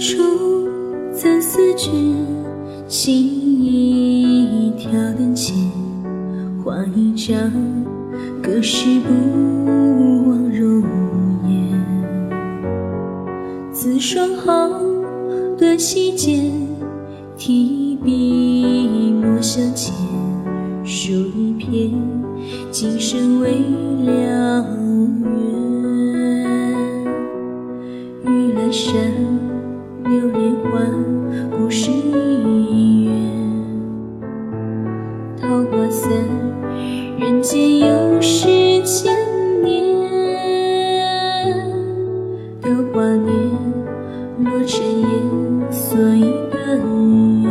出怎思君？情意一条灯前，画一张隔世不忘容颜。自双好，断溪间，提笔墨相牵，书一篇，今生未了缘。玉兰山，故事一园。桃花散，人间又是千年。桃花年，落尘烟，锁一段缘。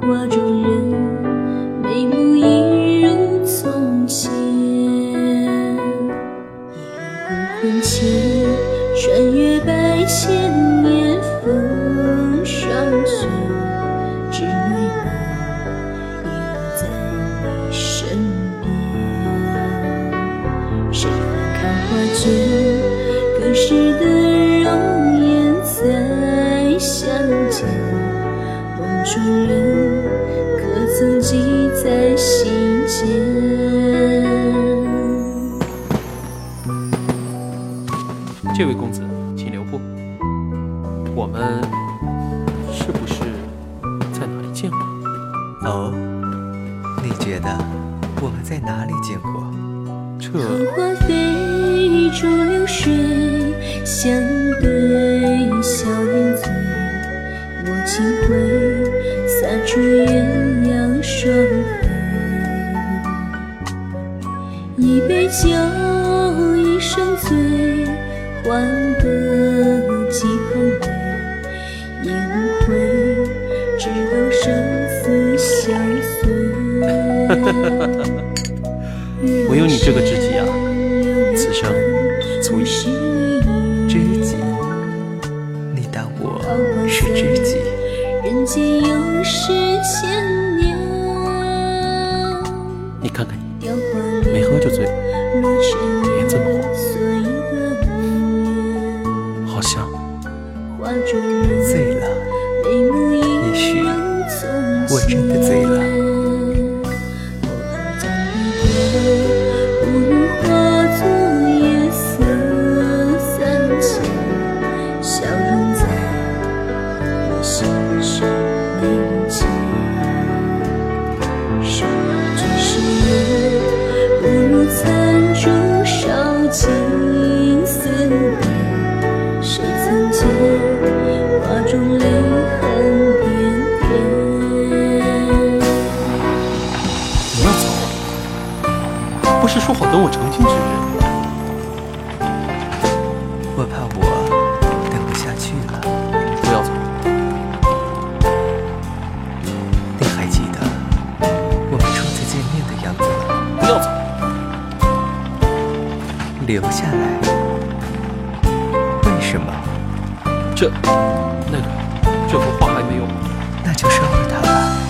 画中人，眉目一如从前。一壶魂牵，穿越百千梦中人，可曾记在心间？这位公子，请留步。我们是不是在哪里见过？哦，你觉得我们在哪里见过？这鸳鸯双飞。一杯酒，一生醉，换得几行泪。也无悔，直到生死相随。看看。你，没喝就醉脸这么红。好像醉了，也许我真的醉了不是说好等我成亲之日吗？我怕我等不下去了。不要走，你还记得我们初次见面的样子吗？不要走，留下来。为什么？这那个这幅画还没有。那就烧了它吧。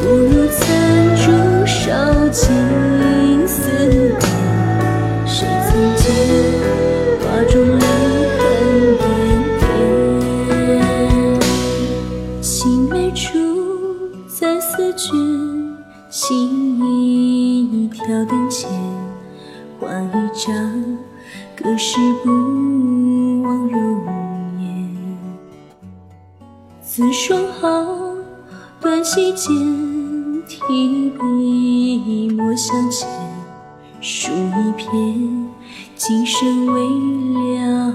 不如残烛烧尽思念。谁曾见画中泪痕点点？青梅竹在思君，情意挑灯前，画一张隔世不忘容颜。自双好，馆席间提笔墨香浅书一篇今生未了。